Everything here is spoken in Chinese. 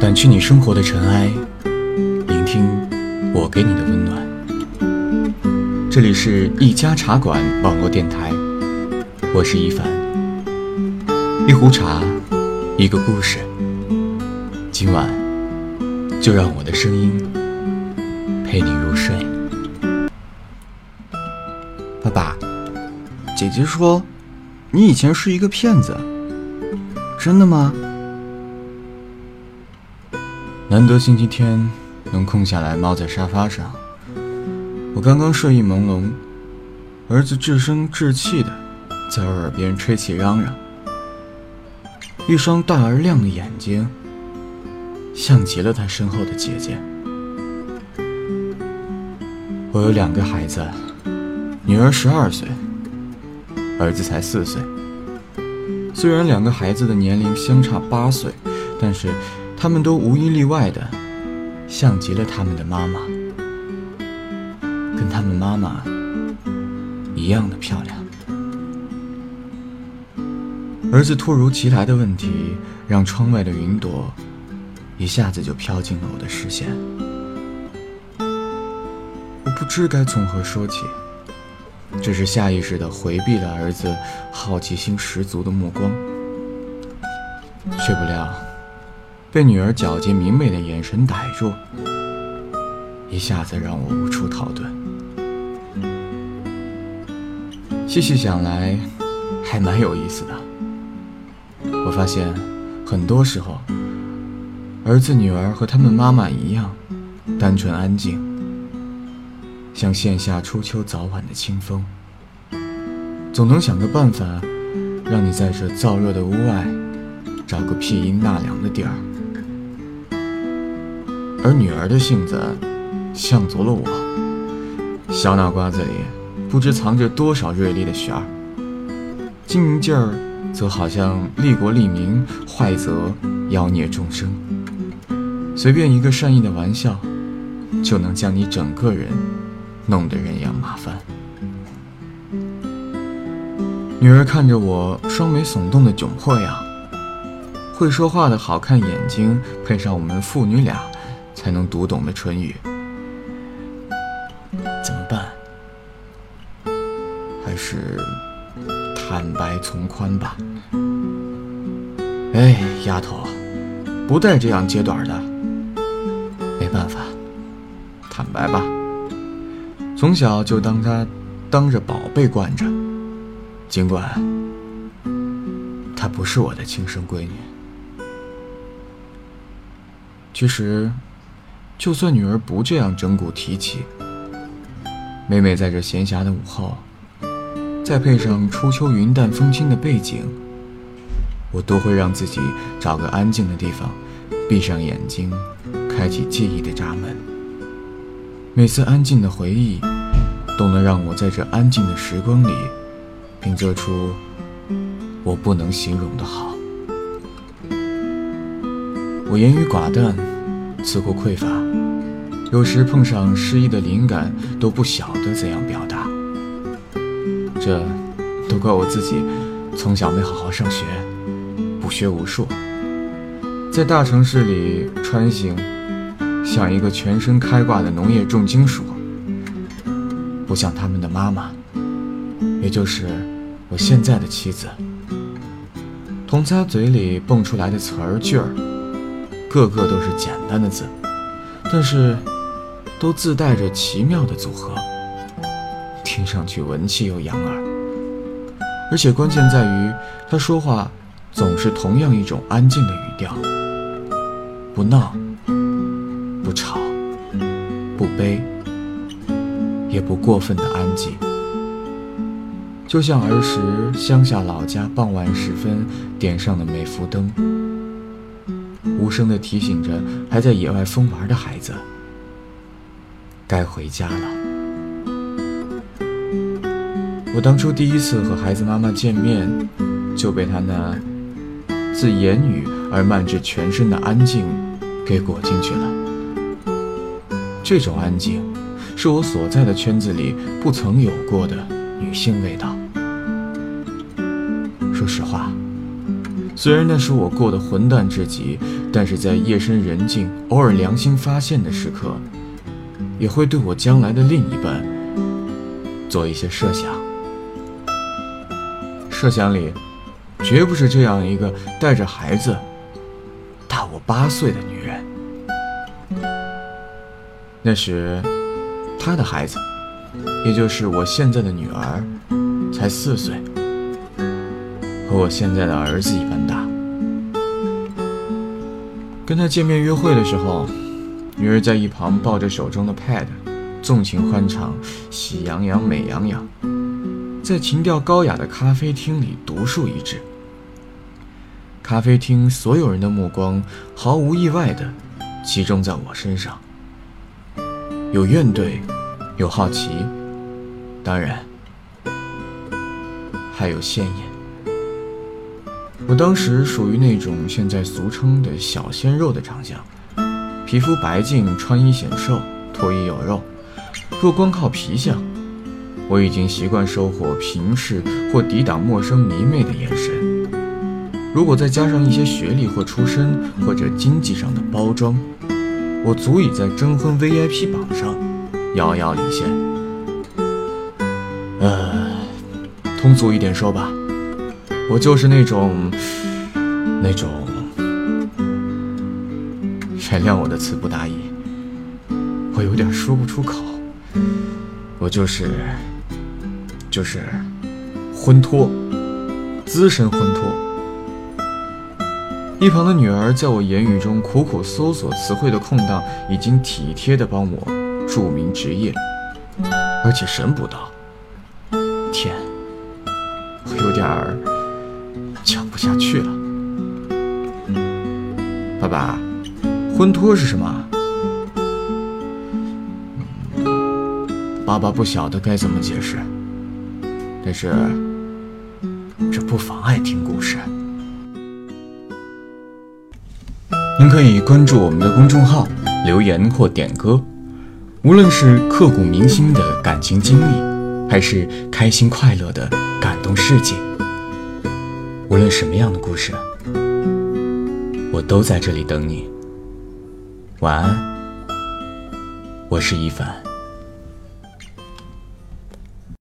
掸去你生活的尘埃，聆听我给你的温暖。这里是一家茶馆网络电台，我是一凡。一壶茶，一个故事。今晚就让我的声音陪你入睡。爸爸，姐姐说你以前是一个骗子，真的吗？难得星期天能空下来猫在沙发上，我刚刚睡意朦胧，儿子稚声稚气的在我耳边吹起嚷嚷，一双大而亮的眼睛，像极了他身后的姐姐。我有两个孩子，女儿十二岁，儿子才四岁。虽然两个孩子的年龄相差八岁，但是。他们都无一例外的像极了他们的妈妈，跟他们妈妈一样的漂亮。儿子突如其来的问题，让窗外的云朵一下子就飘进了我的视线。我不知该从何说起，只是下意识的回避了儿子好奇心十足的目光，却不料。被女儿皎洁明媚的眼神逮住，一下子让我无处逃遁。细细想来，还蛮有意思的。我发现，很多时候，儿子女儿和他们妈妈一样，单纯安静，像线下初秋早晚的清风，总能想个办法，让你在这燥热的屋外，找个僻阴纳凉的地儿。而女儿的性子，像足了我。小脑瓜子里不知藏着多少锐利的弦儿，精明劲儿则好像利国利民，坏则妖孽众生。随便一个善意的玩笑，就能将你整个人弄得人仰马翻。女儿看着我双眉耸动的窘迫样，会说话的好看眼睛，配上我们父女俩。才能读懂的唇语，怎么办？还是坦白从宽吧。哎，丫头，不带这样揭短的。没办法，坦白吧。从小就当她当着宝贝惯着，尽管她不是我的亲生闺女。其实。就算女儿不这样整蛊提起，每每在这闲暇的午后，再配上初秋云淡风轻的背景，我都会让自己找个安静的地方，闭上眼睛，开启记忆的闸门。每次安静的回忆，都能让我在这安静的时光里，品择出我不能形容的好。我言语寡淡。词库匮乏，有时碰上诗意的灵感都不晓得怎样表达。这都怪我自己，从小没好好上学，不学无术，在大城市里穿行，像一个全身开挂的农业重金属，不像他们的妈妈，也就是我现在的妻子，从她嘴里蹦出来的词儿句儿。个个都是简单的字，但是都自带着奇妙的组合，听上去文气又养耳。而且关键在于，他说话总是同样一种安静的语调，不闹，不吵，不悲，也不过分的安静，就像儿时乡下老家傍晚时分点上的每幅灯。无声地提醒着还在野外疯玩的孩子，该回家了。我当初第一次和孩子妈妈见面，就被她那自言语而漫至全身的安静给裹进去了。这种安静，是我所在的圈子里不曾有过的女性味道。说实话。虽然那时我过得混蛋至极，但是在夜深人静、偶尔良心发现的时刻，也会对我将来的另一半做一些设想。设想里，绝不是这样一个带着孩子、大我八岁的女人。那时，她的孩子，也就是我现在的女儿，才四岁。和我现在的儿子一般大。跟他见面约会的时候，女儿在一旁抱着手中的 pad，纵情欢唱《喜羊羊美羊羊》，在情调高雅的咖啡厅里独树一帜。咖啡厅所有人的目光毫无意外地集中在我身上，有怨怼，有好奇，当然还有羡艳。我当时属于那种现在俗称的小鲜肉的长相，皮肤白净，穿衣显瘦，脱衣有肉。若光靠皮相，我已经习惯收获平视或抵挡陌生迷妹的眼神。如果再加上一些学历或出身或者经济上的包装，我足以在征婚 VIP 榜上遥遥领先。呃，通俗一点说吧。我就是那种，那种，原谅我的词不达意，我有点说不出口。我就是，就是婚托，资深婚托。一旁的女儿在我言语中苦苦搜索词汇的空档，已经体贴的帮我注明职业，而且神补刀。天，我有点儿。讲不下去了，爸爸，婚托是什么？爸爸不晓得该怎么解释，但是这不妨碍听故事。您可以关注我们的公众号，留言或点歌，无论是刻骨铭心的感情经历，还是开心快乐的感动世界。无论什么样的故事，我都在这里等你。晚安，我是一凡。